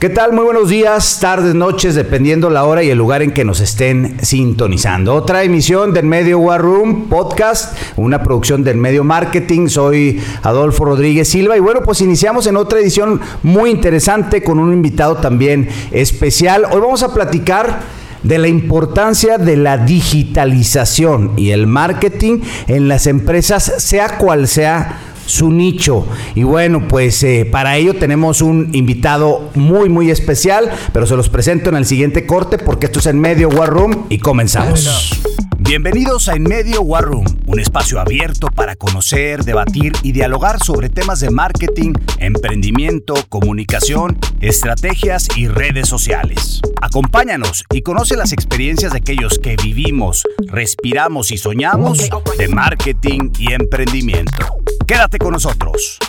¿Qué tal? Muy buenos días, tardes, noches, dependiendo la hora y el lugar en que nos estén sintonizando. Otra emisión del Medio War Room Podcast, una producción del Medio Marketing. Soy Adolfo Rodríguez Silva y bueno, pues iniciamos en otra edición muy interesante con un invitado también especial. Hoy vamos a platicar de la importancia de la digitalización y el marketing en las empresas, sea cual sea su nicho. Y bueno, pues eh, para ello tenemos un invitado muy, muy especial, pero se los presento en el siguiente corte porque esto es en medio War Room y comenzamos. Bienvenidos a En Medio War Room, un espacio abierto para conocer, debatir y dialogar sobre temas de marketing, emprendimiento, comunicación, estrategias y redes sociales. Acompáñanos y conoce las experiencias de aquellos que vivimos, respiramos y soñamos de marketing y emprendimiento. Quédate con nosotros.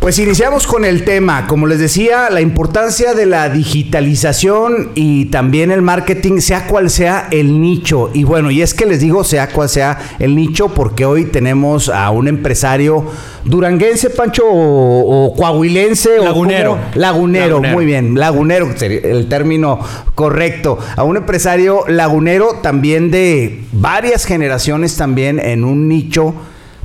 Pues iniciamos con el tema, como les decía, la importancia de la digitalización y también el marketing, sea cual sea el nicho. Y bueno, y es que les digo, sea cual sea el nicho, porque hoy tenemos a un empresario duranguense, Pancho, o, coahuilense. Lagunero. O lagunero. muy bien, lagunero, el término correcto. A un empresario lagunero también de varias generaciones también en un nicho,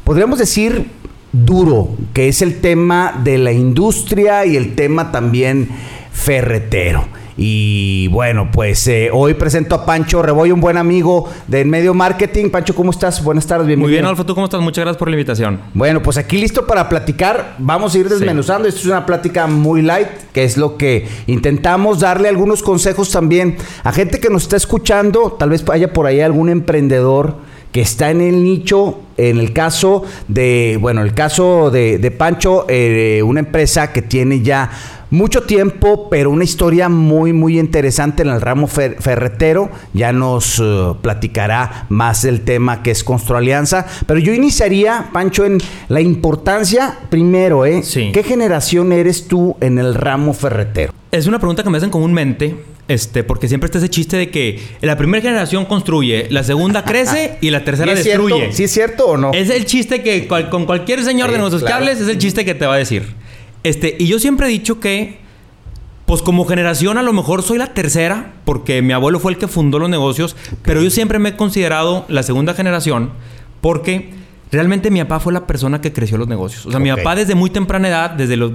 podríamos decir duro, que es el tema de la industria y el tema también ferretero. Y bueno, pues eh, hoy presento a Pancho Reboy, un buen amigo del medio marketing. Pancho, ¿cómo estás? Buenas tardes, bienvenido. Muy bien, Alfa, ¿tú cómo estás? Muchas gracias por la invitación. Bueno, pues aquí listo para platicar. Vamos a ir desmenuzando. Esto es una plática muy light, que es lo que intentamos darle algunos consejos también a gente que nos está escuchando. Tal vez haya por ahí algún emprendedor que está en el nicho, en el caso de, bueno, el caso de, Pancho, eh, una empresa que tiene ya mucho tiempo, pero una historia muy, muy interesante en el ramo ferretero. Ya nos eh, platicará más el tema que es Construalianza. Pero yo iniciaría, Pancho, en la importancia, primero, ¿eh? Sí. ¿Qué generación eres tú en el ramo ferretero? Es una pregunta que me hacen comúnmente este, porque siempre está ese chiste de que la primera generación construye, la segunda crece y la tercera destruye. ¿Sí es cierto o no? Es el chiste que con cualquier señor de nuestros cables es el chiste que te va a decir. Este, y yo siempre he dicho que, pues como generación a lo mejor soy la tercera, porque mi abuelo fue el que fundó los negocios, pero yo siempre me he considerado la segunda generación porque realmente mi papá fue la persona que creció los negocios. O sea, mi papá desde muy temprana edad, desde los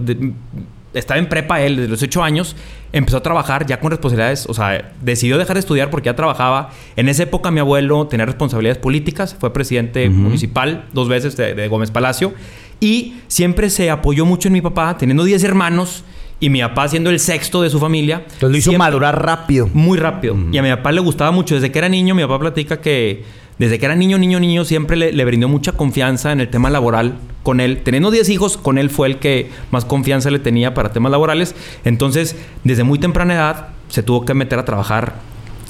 estaba en prepa él desde los 8 años, empezó a trabajar ya con responsabilidades, o sea, decidió dejar de estudiar porque ya trabajaba. En esa época mi abuelo tenía responsabilidades políticas, fue presidente municipal dos veces de, Gómez Palacio y siempre se apoyó mucho en mi papá, teniendo 10 hermanos y mi papá siendo el sexto de su familia. Entonces lo hizo madurar rápido. Muy rápido. Y a mi papá le gustaba mucho. Desde que era niño, mi papá platica que desde que era niño, niño, niño, siempre le, brindó mucha confianza en el tema laboral con él. Teniendo 10 hijos, con él fue el que más confianza le tenía para temas laborales. Entonces, desde muy temprana edad, se tuvo que meter a trabajar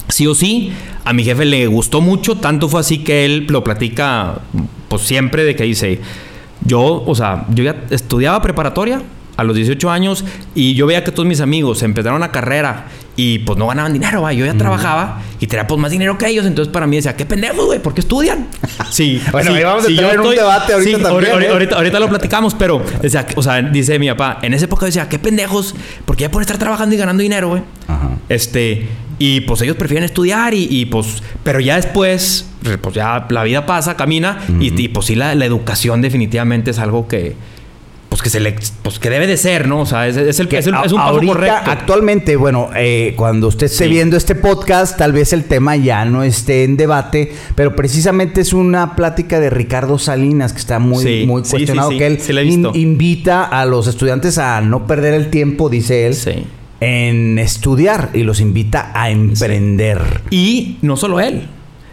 sí o sí. A mi jefe le gustó mucho, tanto fue así que él lo platica, pues siempre de que dice, yo, o sea, yo ya estudiaba preparatoria, a los 18 años y yo veía que todos mis amigos empezaron una carrera y pues no ganaban dinero, Yo ya trabajaba y tenía pues más dinero que ellos. Entonces para mí decía, qué pendejos, güey, ¿por qué estudian? Sí. bueno, ahí vamos a tener un debate ahorita también. ¿eh? Ahorita, ahorita, lo platicamos, pero decía, o sea, dice mi papá, en esa época decía, qué pendejos, porque ya por estar trabajando y ganando dinero, güey. Este, y pues ellos prefieren estudiar y, pues, pero ya después, pues ya la vida pasa, camina y, pues sí, la educación definitivamente es algo que pues que se le pues que debe de ser, ¿no? O sea, es, es, el, es, un paso correcto. Actualmente, bueno, eh, cuando usted esté viendo este podcast, tal vez el tema ya no esté en debate, pero precisamente es una plática de Ricardo Salinas que está muy, muy cuestionado, que él invita a los estudiantes a no perder el tiempo, dice él. En estudiar y los invita a emprender. Y no solo él,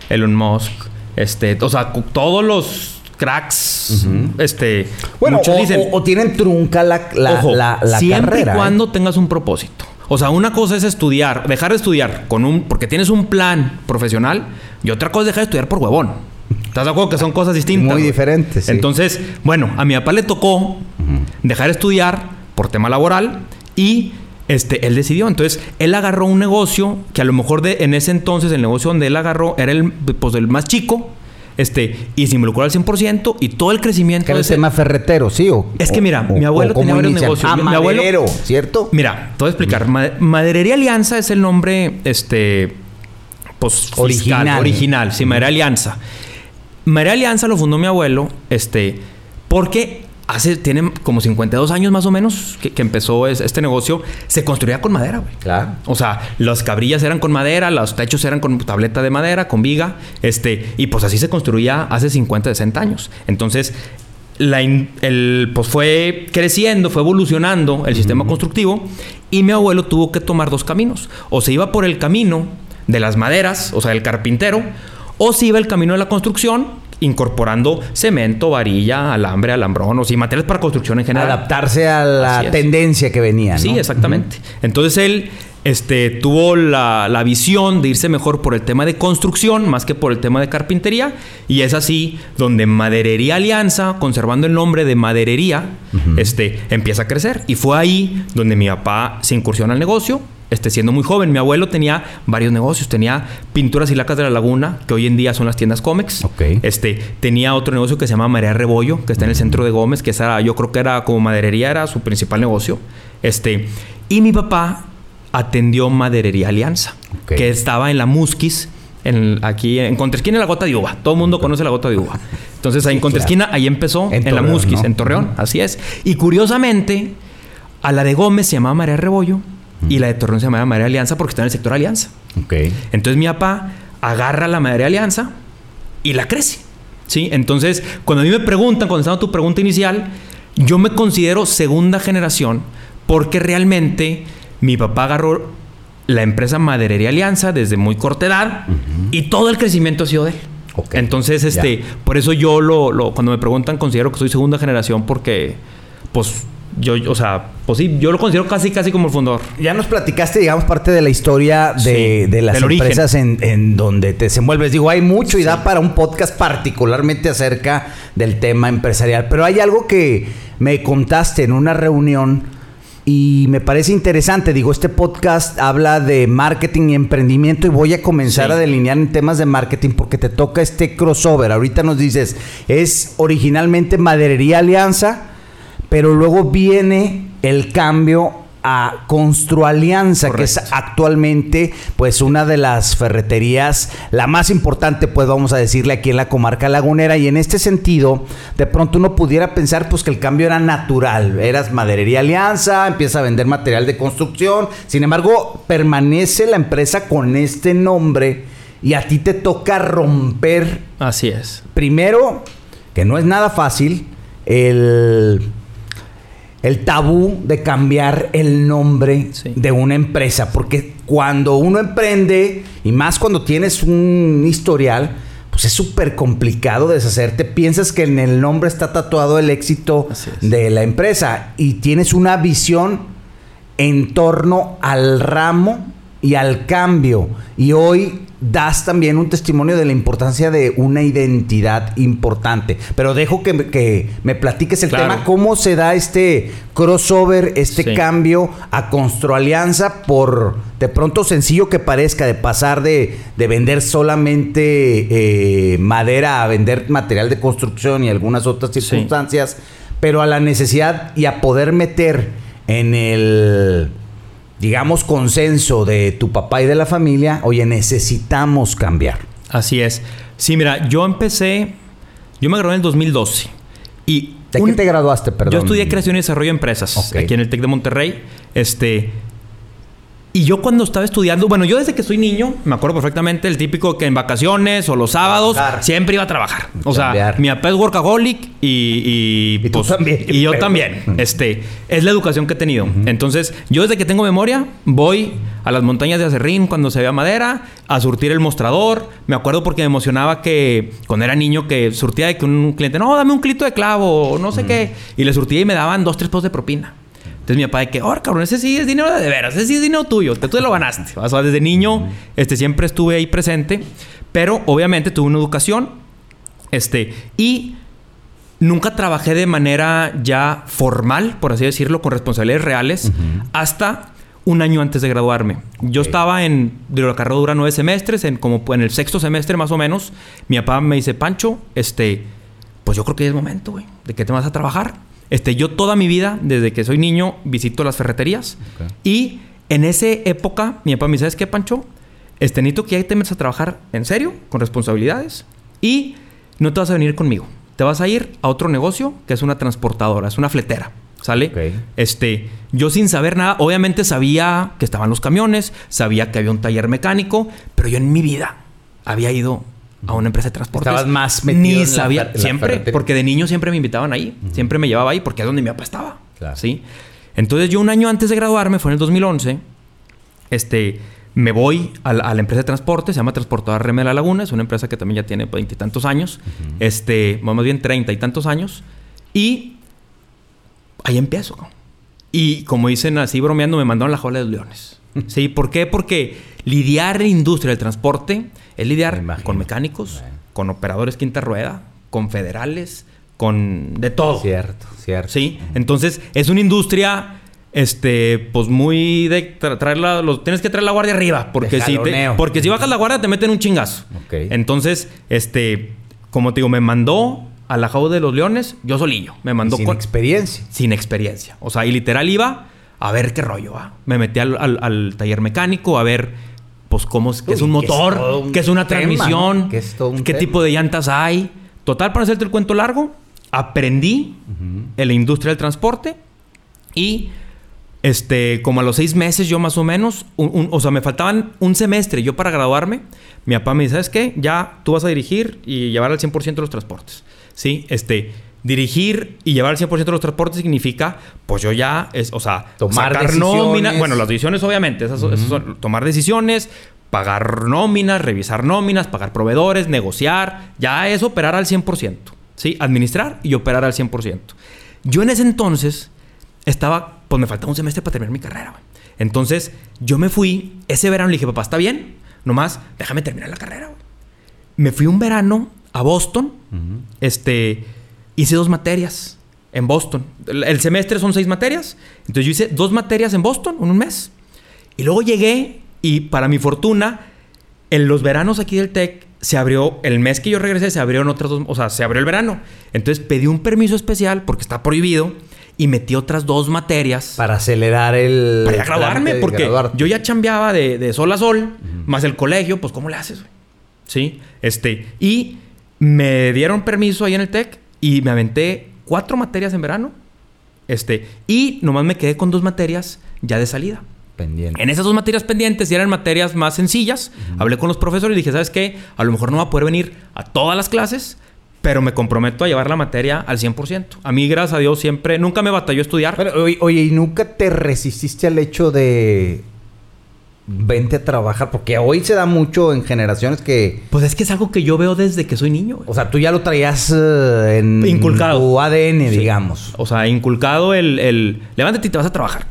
Elon Musk, este, o sea, todos los cracks, este, bueno, o, dicen, o, tienen trunca la, la, la, siempre y ¿eh? cuando tengas un propósito. O sea, una cosa es estudiar, dejar de estudiar con un, porque tienes un plan profesional, y otra cosa es dejar de estudiar por huevón. ¿Estás de acuerdo que son cosas distintas? Muy diferentes. Entonces, bueno, a mi papá le tocó dejar de estudiar por tema laboral y este, él decidió. Entonces, él agarró un negocio que a lo mejor de, en ese entonces el negocio donde él agarró era el, pues, el más chico este, y se involucró al 100% y todo el crecimiento. ¿Qué era el tema ferretero, sí? O, es que mira, mi abuelo tenía varios negocios. Ah, mi, maderero, ¿cierto? Mira, te voy a explicar. Maderería Alianza es el nombre, este, pues, original. original, sí, Maderería Alianza. Maderería Alianza lo fundó mi abuelo, este, porque hace, tiene como 52 años más o menos que, empezó este negocio, se construía con madera, güey. Claro. O sea, las cabrillas eran con madera, los techos eran con tableta de madera, con viga, este, y pues así se construía hace 50, 60 años. Entonces, la el, pues fue creciendo, fue evolucionando el sistema constructivo y mi abuelo tuvo que tomar dos caminos. O se iba por el camino de las maderas, o sea, el carpintero, o se iba el camino de la construcción, incorporando cemento, varilla, alambre, alambrón, o sea, materiales para construcción en general. Adaptarse a la tendencia que venía. ¿no? Sí, exactamente. Entonces él este, tuvo la, visión de irse mejor por el tema de construcción más que por el tema de carpintería. Y es así donde Maderería Alianza, conservando el nombre de Maderería, este, empieza a crecer. Y fue ahí donde mi papá se incursiona al negocio este, siendo muy joven. Mi abuelo tenía varios negocios. Tenía Pinturas y Lacas de la Laguna, que hoy en día son las tiendas Comex. Este, tenía otro negocio que se llama María Rebollo, que está en el centro de Gómez, que esa, yo creo que era como maderería, era su principal negocio. Este, y mi papá atendió Maderería Alianza, que estaba en la Musquis, en, aquí en Contresquina, la gota de uva. Todo el mundo conoce la gota de uva. Entonces ahí en Contresquina, ahí empezó, en, la Musquis, en Torreón, así es. Y curiosamente, a la de Gómez se llamaba María Rebollo y la de Torreón se llama Madre Alianza porque está en el sector Alianza. Okay. Entonces mi papá agarra la Madre Alianza y la crece. ¿Sí? Entonces, cuando a mí me preguntan, cuando estaba tu pregunta inicial, yo me considero segunda generación porque realmente mi papá agarró la empresa Maderería Alianza desde muy corta edad y todo el crecimiento ha sido de él. Entonces, este, por eso yo lo, lo, cuando me preguntan, considero que soy segunda generación porque, pues, yo, o sea, pues sí, yo lo considero casi, casi como el fundador. Ya nos platicaste, digamos, parte de la historia de, las empresas en, donde te desenvuelves. Digo, hay mucho y da para un podcast particularmente acerca del tema empresarial. Pero hay algo que me contaste en una reunión y me parece interesante. Digo, este podcast habla de marketing y emprendimiento y voy a comenzar a delinear en temas de marketing porque te toca este crossover. Ahorita nos dices, es originalmente Maderería Alianza pero luego viene el cambio a Construalianza, que es actualmente pues una de las ferreterías, la más importante pues vamos a decirle aquí en la comarca lagunera y en este sentido de pronto uno pudiera pensar pues que el cambio era natural, eras maderería Alianza, empieza a vender material de construcción, sin embargo permanece la empresa con este nombre y a ti te toca romper. Así es. Primero, que no es nada fácil, el el tabú de cambiar el nombre de una empresa. Porque cuando uno emprende, y más cuando tienes un historial, pues es súper complicado deshacerte. Piensas que en el nombre está tatuado el éxito de la empresa y tienes una visión en torno al ramo y al cambio. Y hoy das también un testimonio de la importancia de una identidad importante. Pero dejo que, me platiques el tema, cómo se da este crossover, este cambio a Construalianza por de pronto sencillo que parezca, de pasar de, vender solamente eh, madera a vender material de construcción y algunas otras circunstancias, pero a la necesidad y a poder meter en el digamos, consenso de tu papá y de la familia, oye, necesitamos cambiar. Así es. Sí, mira, yo empecé, yo me gradué en el 2012 y... ¿De qué te graduaste, perdón? Yo estudié creación y desarrollo de empresas aquí en el TEC de Monterrey. Este, y yo cuando estaba estudiando, bueno, yo desde que soy niño, me acuerdo perfectamente el típico que en vacaciones o los sábados siempre iba a trabajar. O sea, mi papá es workaholic y, y, pues, también, y yo también. Este, es la educación que he tenido. Entonces, yo desde que tengo memoria, voy a las montañas de Acerrín cuando se veía madera, a surtir el mostrador. Me acuerdo porque me emocionaba que cuando era niño que surtía de que un cliente, no, dame un clito de clavo no sé qué. Y le surtía y me daban dos, tres pesos de propina. Entonces mi papá de que, oh, cabrón, ese sí es dinero de, veras, ese sí es dinero tuyo, tú te lo ganaste. O sea, desde niño este, siempre estuve ahí presente, pero obviamente tuve una educación este, y nunca trabajé de manera ya formal, por así decirlo, con responsabilidades reales, hasta un año antes de graduarme. Yo estaba en, de la carrera dura nueve semestres, en como en el sexto semestre más o menos. Mi papá me dice, Pancho, este, pues yo creo que ya es momento, güey, de que te vas a trabajar. Este, yo toda mi vida, desde que soy niño, visito las ferreterías. Y en esa época, mi papá me dice, ¿sabes qué, Pancho? Este, necesito que ya te metas a trabajar en serio, con responsabilidades. Y no te vas a venir conmigo. Te vas a ir a otro negocio que es una transportadora, es una fletera. ¿Sale? Este, yo sin saber nada, obviamente sabía que estaban los camiones, sabía que había un taller mecánico, pero yo en mi vida había ido a una empresa de transporte. Estabas más metido Ni sabía, siempre, porque de niño siempre me invitaban ahí, siempre me llevaba ahí porque es donde mi papá estaba. ¿Sí? Entonces yo un año antes de graduarme, fue en el 2011, este, me voy a la, empresa de transporte, se llama Transportadora Reme de la Laguna, es una empresa que también ya tiene veintitantos años, este, más bien treinta y tantos años, y ahí empiezo. Y como dicen así bromeando, me mandaron la jola de los leones. ¿Sí? ¿Por qué? Porque lidiar en industria del transporte es lidiar con mecánicos, con operadores quinta rueda, con federales, con de todo. Cierto, cierto. Sí. Entonces, es una industria este, pues muy de traerla, los, tienes que traer la guardia arriba, porque si porque si bajas la guardia te meten un chingazo. Entonces, este, como te digo, me mandó a la jaula de los leones, yo solillo, me mandó sin experiencia. Sin experiencia. O sea, y literal iba a ver qué rollo, va. Me metí al, taller mecánico a ver pues cómo es, qué es un motor, qué es una transmisión, qué, tipo de llantas hay. Total, para hacerte el cuento largo, aprendí en la industria del transporte y este, como a los seis meses yo más o menos, o sea, me faltaban un semestre yo para graduarme. Mi papá me dice, ¿sabes qué? Ya tú vas a dirigir y llevar al 100% los transportes. ¿Sí? Este, dirigir y llevar al 100% los transportes significa, pues yo ya, es, o sea, tomar sacar nóminas. Bueno, las decisiones obviamente, esas, son, tomar decisiones, pagar nóminas, revisar nóminas, pagar proveedores, negociar, ya es operar al 100%. ¿Sí? Administrar y operar al 100%. Yo en ese entonces estaba pues me faltaba un semestre para terminar mi carrera. Entonces, yo me fui, ese verano le dije, papá, está bien, nomás déjame terminar la carrera. Me fui un verano a Boston, este, hice dos materias en Boston. El, semestre son seis materias, entonces yo hice dos materias en Boston en un mes. Y luego llegué y para mi fortuna, en los veranos aquí del TEC se abrió, el mes que yo regresé se abrieron otras dos, o sea, se abrió el verano. Entonces pedí un permiso especial porque está prohibido y metí otras dos materias. Para acelerar el. Para graduarme, porque yo ya chambeaba de, sol a sol, más el colegio, pues ¿cómo le haces, güey? Sí, este. Y me dieron permiso ahí en el TEC y me aventé cuatro materias en verano. Este, y nomás me quedé con dos materias ya de salida. Pendiente. En esas dos materias pendientes, y eran materias más sencillas, hablé con los profesores y dije, ¿sabes qué? A lo mejor no va a poder venir a todas las clases, pero me comprometo a llevar la materia al 100%. A mí, gracias a Dios, siempre, nunca me batalló estudiar. oye, ¿y nunca te resististe al hecho de vente a trabajar? Porque hoy se da mucho en generaciones que... Pues es que es algo que yo veo desde que soy niño. O sea, tú ya lo traías eh, en inculcado. tu ADN, digamos. O sea, inculcado el, el... Levántate y te vas a trabajar.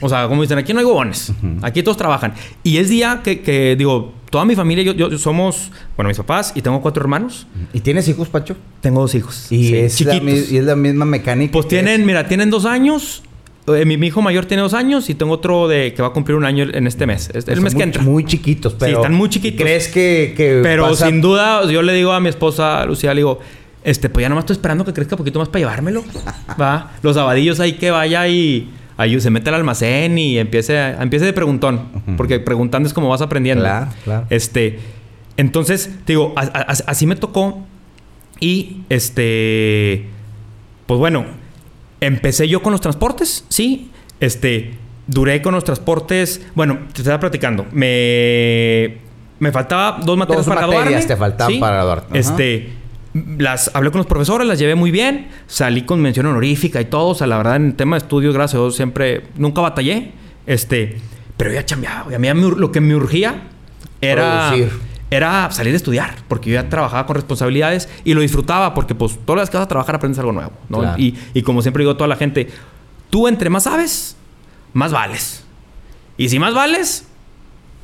O sea, como dicen, aquí no hay huevones. Aquí todos trabajan. Y es día que, digo, toda mi familia, yo, somos, bueno, mis papás y tengo cuatro hermanos. ¿Y tienes hijos, Pacho? Tengo dos hijos. ¿Y, es, La, ¿y es la misma mecánica? Pues tienen, mira, tienen dos años. Eh, mi, hijo mayor tiene dos años y tengo otro de que va a cumplir un año en este mes. el pues mes que entra. Muy chiquitos, pero. Sí, están muy chiquitos. ¿Crees que.? pero sin duda, yo le digo a mi esposa, Lucía, le digo. Este, pues ya nomás estoy esperando que crezca un poquito más para llevármelo. Va. Los sabadillos ahí que vaya y ahí se mete al almacén y empiece, empiece de preguntón. Porque preguntando es como vas aprendiendo. Claro, claro. Este, entonces, digo, así me tocó. Y este, pues bueno, empecé yo con los transportes, sí. Este, duré con los transportes. Bueno, te estaba platicando. Me, me faltaba dos materias para materias te faltaban para graduarte. Este las hablé con los profesores, las llevé muy bien, salí con mención honorífica y todo, o sea, la verdad en tema de estudios, gracias a Dios, siempre, nunca batallé, este, pero ya cambiado, a mí lo que me urgía era... Era salir a estudiar, porque yo ya trabajaba con responsabilidades y lo disfrutaba, porque pues todas las que vas a trabajar aprendes algo nuevo, ¿no? Y, y como siempre digo a toda la gente, tú entre más sabes, más vales. Y si más vales,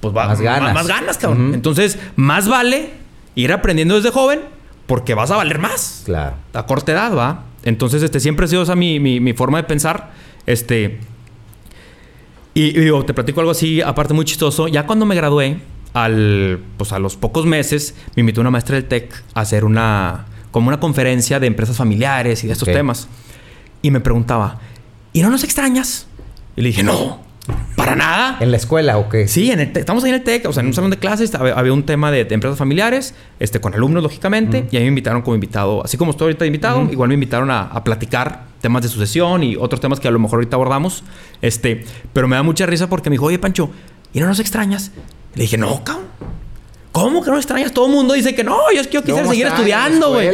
pues va, más ganas. Más, ganas, cabrón. Entonces, más vale ir aprendiendo desde joven porque vas a valer más. Claro. A corta edad, ¿va? Entonces, este, siempre ha sido esa mi, mi, forma de pensar. Este. Y, digo, te platico algo así, aparte muy chistoso. Ya cuando me gradué, al, pues a los pocos meses, me invitó una maestra del TEC a hacer una, como una conferencia de empresas familiares y de estos temas. Y me preguntaba, ¿y no nos extrañas? Y le dije, no, para nada. ¿En la escuela o qué? Sí, en el estamos ahí en el TEC, o sea, en un salón de clases había, un tema de, empresas familiares, este, con alumnos, lógicamente, y a mí me invitaron como invitado, así como estoy ahorita invitado, igual me invitaron a, platicar temas de sucesión y otros temas que a lo mejor ahorita abordamos. Este, pero me da mucha risa porque me dijo, oye, Pancho, ¿y no nos extrañas? Le dije, no, cabrón. ¿Cómo que no extrañas? Todo el mundo dice que no, yo es que yo quisiera seguir estudiando, güey.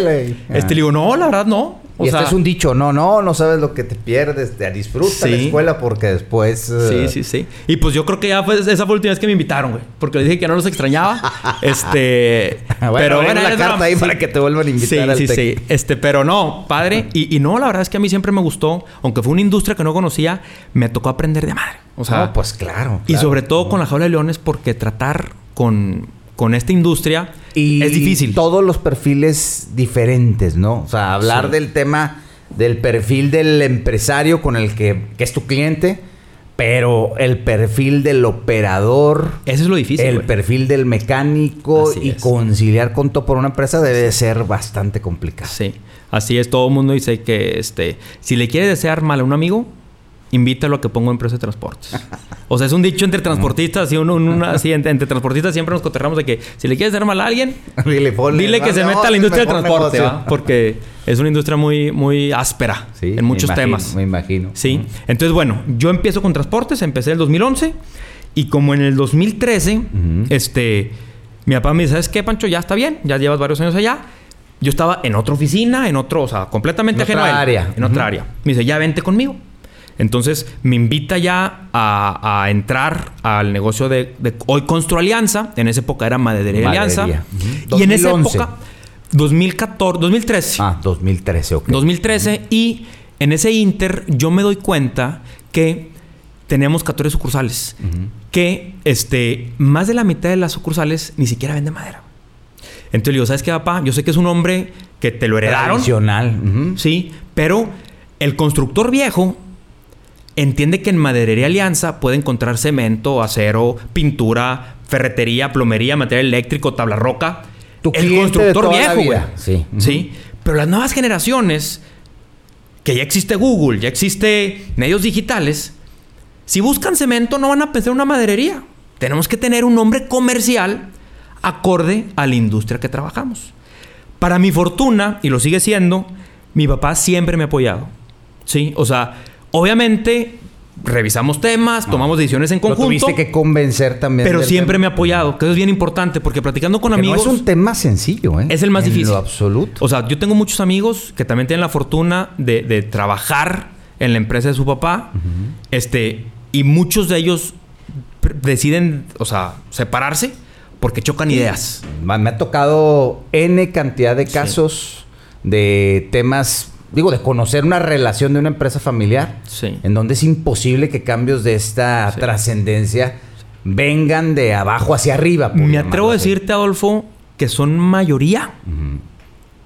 Este, le digo, no, la verdad no. O y este es un dicho, no, no, no sabes lo que te pierdes, te disfruta la escuela porque después... Sí, eh, sí, sí. Y pues yo creo que ya fue, esa fue la última vez que me invitaron, güey. Porque le dije que no los extrañaba. este... pero bueno, la carta ahí para que te vuelvan a invitar sí, sí, sí. Este, pero no, padre. Y, y, no, la verdad es que a mí siempre me gustó. Aunque fue una industria que no conocía, me tocó aprender de madre. O sea... pues claro. Y sobre todo con la jaula de leones porque tratar con con esta industria y es difícil. Todos los perfiles diferentes, ¿no? O sea, hablar del tema del perfil del empresario con el que, es tu cliente, pero el perfil del operador. Eso es lo difícil. El perfil del mecánico y conciliar con todo por una empresa debe ser bastante complicado. Sí. Así es, todo el mundo dice que este, si le quiere desear mal a un amigo, invítalo a que ponga empresa de transportes. O sea, es un dicho entre transportistas, y uno, una, así, entre, transportistas siempre nos coterramos de que si le quieres dar mal a alguien, dile, que se meta a la industria del transporte, porque es una industria muy, muy áspera en muchos temas. Me imagino. Sí. Entonces, bueno, yo empiezo con transportes, empecé en el 2011 y como en el 2013, este, mi papá me dice, ¿sabes qué, Pancho? Ya está bien, ya llevas varios años allá. Yo estaba en otra oficina, en otro, o sea, completamente en otra área. En otra área. Me dice, ya vente conmigo. Entonces me invita ya a, entrar al negocio de, hoy Constru Alianza. En esa época era Maderería Alianza. Y en esa época, 2014, 2013. Ah, 2013, ok. 2013. Y en ese inter yo me doy cuenta que tenemos 14 sucursales. Que este, más de la mitad de las sucursales ni siquiera vende madera. Entonces le digo, ¿sabes qué, papá? Yo sé que es un hombre que te lo heredaron. Tradicional. Sí, pero el constructor viejo entiende que en Maderería Alianza puede encontrar cemento, acero, pintura, ferretería, plomería, material eléctrico, tabla roca. el constructor viejo, güey. Sí. Sí. Pero las nuevas generaciones, que ya existe Google, ya existe medios digitales, si buscan cemento no van a pensar en una maderería. Tenemos que tener un nombre comercial acorde a la industria que trabajamos. Para mi fortuna, y lo sigue siendo, mi papá siempre me ha apoyado. ¿Sí? O sea, Obviamente, revisamos temas, tomamos decisiones en conjunto. tuviste que convencer también. Pero siempre me ha apoyado, que eso es bien importante, porque platicando con amigos. No es un tema sencillo, ¿eh? Es el más en difícil. Lo absoluto. O sea, yo tengo muchos amigos que también tienen la fortuna de, trabajar en la empresa de su papá. Este, y muchos de ellos deciden, o sea, separarse porque chocan ideas. Me ha tocado N cantidad de casos de temas digo, de conocer una relación de una empresa familiar, sí. en donde es imposible que cambios de esta trascendencia vengan de abajo hacia arriba. Me atrevo a decirte, Adolfo, que son mayoría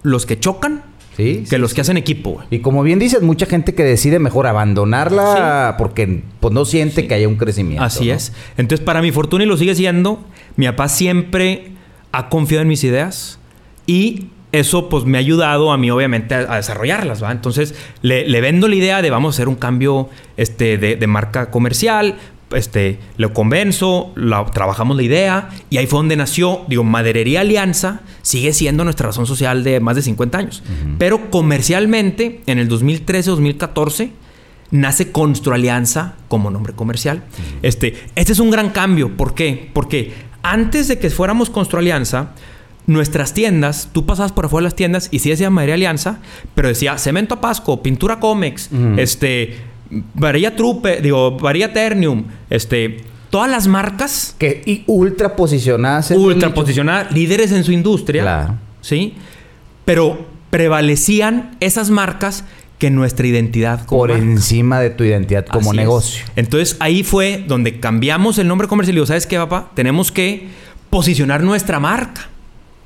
los que chocan ¿Sí? que los que hacen equipo. Y como bien dices, mucha gente que decide mejor abandonarla porque pues, no siente que haya un crecimiento. Así es. Entonces, para mi fortuna y lo sigue siendo, mi papá siempre ha confiado en mis ideas y eso pues me ha ayudado a mí obviamente a, desarrollarlas, ¿va? Entonces le, vendo la idea de vamos a hacer un cambio este, de, marca comercial, este, lo convenzo, trabajamos la idea y ahí fue donde nació, digo, Maderería Alianza sigue siendo nuestra razón social de más de 50 años, pero comercialmente en el 2013-2014 nace Constru Alianza como nombre comercial. Este, este es un gran cambio, ¿por qué? Porque antes de que fuéramos Constru Alianza, nuestras tiendas, tú pasabas por afuera de las tiendas y sí decía María Alianza, pero decía Cemento Pasco, Pintura Comex, este, Varilla Trupe, digo, Varilla Ternium, este, todas las marcas. Que, y ultra posicionadas. ultra posicionadas, líderes en su industria. Claro. ¿Sí? Pero prevalecían esas marcas que nuestra identidad como Por encima de tu identidad como negocio. Entonces ahí fue donde cambiamos el nombre comercial y digo, ¿sabes qué, papá? Tenemos que posicionar nuestra marca.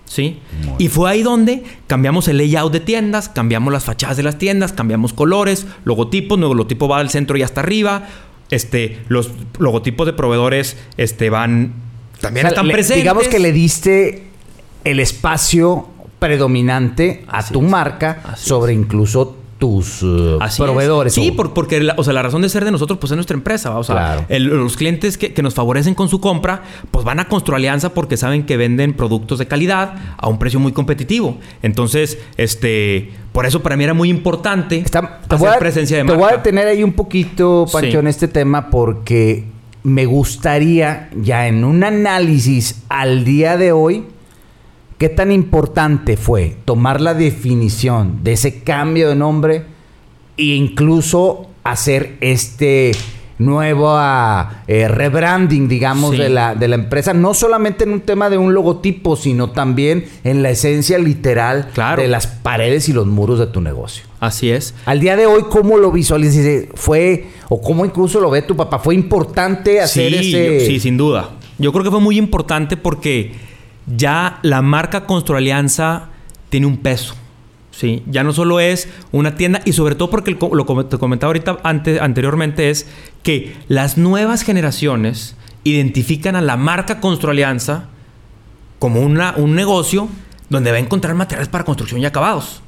¿Sí? y fue ahí donde cambiamos el layout de tiendas, cambiamos las fachadas de las tiendas, cambiamos colores, logotipos, nuevo logotipo va al centro y hasta arriba, Este, los logotipos de proveedores este, van. También están presentes. Digamos que le diste el espacio predominante a tu marca sobre incluso tus uh, proveedores. Sí, porque la, o sea, la razón de ser de nosotros pues es nuestra empresa. O sea, los clientes que, nos favorecen con su compra pues van a Constru Alianza porque saben que venden productos de calidad a un precio muy competitivo. Entonces, este, por eso para mí era muy importante Está, hacer presencia de marca. Te voy a detener ahí un poquito, Pancho, en este tema porque me gustaría ya en un análisis al día de hoy ¿Qué tan importante fue tomar la definición de ese cambio de nombre e incluso hacer este nuevo ah, eh, rebranding, digamos, de, la, de la empresa? No solamente en un tema de un logotipo, sino también en la esencia literal de las paredes y los muros de tu negocio. Así es. Al día de hoy, ¿cómo lo visualizas? ¿Fue, o cómo incluso lo ve tu papá? ¿Fue importante hacer ese...? sí, sin duda. Yo creo que fue muy importante porque ya la marca Alianza tiene un peso. ¿sí? Ya no solo es una tienda, y sobre todo porque lo comentaba ahorita anteriormente es que las nuevas generaciones identifican a la marca Alianza como una, un negocio donde va a encontrar materiales para construcción y acabados.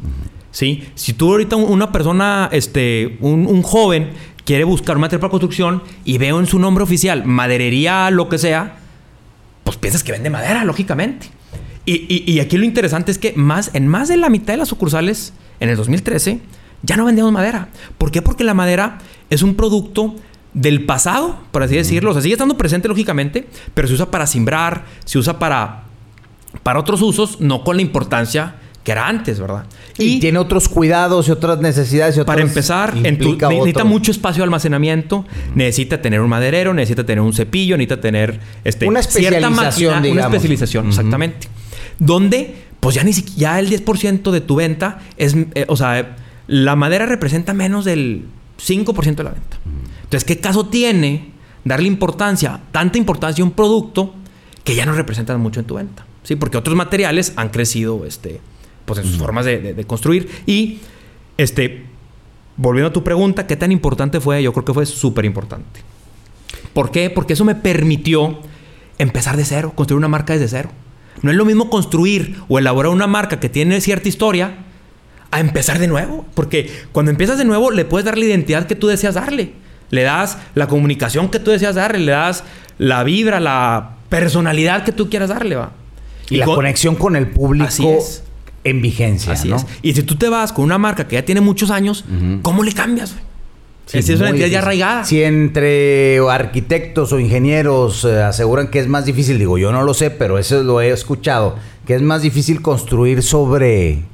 ¿sí? Si tú ahorita una persona, este, un, joven, quiere buscar material para construcción y veo en su nombre oficial maderería, lo que sea, pues piensas que vende madera, lógicamente. Y, aquí lo interesante es que más, en más de la mitad de las sucursales, en el 2013, ya no vendíamos madera. ¿Por qué? Porque la madera es un producto del pasado, por así decirlo. O sea, sigue estando presente, lógicamente, pero se usa para simbrar, se usa para, para otros usos, no con la importancia que era antes, ¿verdad? Y, tiene otros cuidados y otras necesidades. Y para empezar, necesita mucho espacio de almacenamiento, necesita tener un maderero, necesita tener un cepillo, necesita tener este, una especialización, una especialización, exactamente. Donde, pues ya ni siquiera el 10% de tu venta es, eh, o sea, la madera representa menos del 5% de la venta. Entonces, ¿qué caso tiene darle importancia, tanta importancia a un producto que ya no representa mucho en tu venta? Sí, porque otros materiales han crecido, este, pues en sus formas de, construir. Y, este, volviendo a tu pregunta, ¿qué tan importante fue? Yo creo que fue súper importante. ¿Por qué? Porque eso me permitió empezar de cero, construir una marca desde cero. No es lo mismo construir o elaborar una marca que tiene cierta historia a empezar de nuevo. Porque cuando empiezas de nuevo, le puedes dar la identidad que tú deseas darle. Le das la comunicación que tú deseas darle, le das la vibra, la personalidad que tú quieras darle, va. Y, la conexión con el público en vigencia. Así es. Y si tú te vas con una marca que ya tiene muchos años, ¿cómo le cambias? si es una entidad ya arraigada. Si entre arquitectos o ingenieros eh, aseguran que es más difícil, digo, yo no lo sé, pero eso lo he escuchado, que es más difícil construir sobre...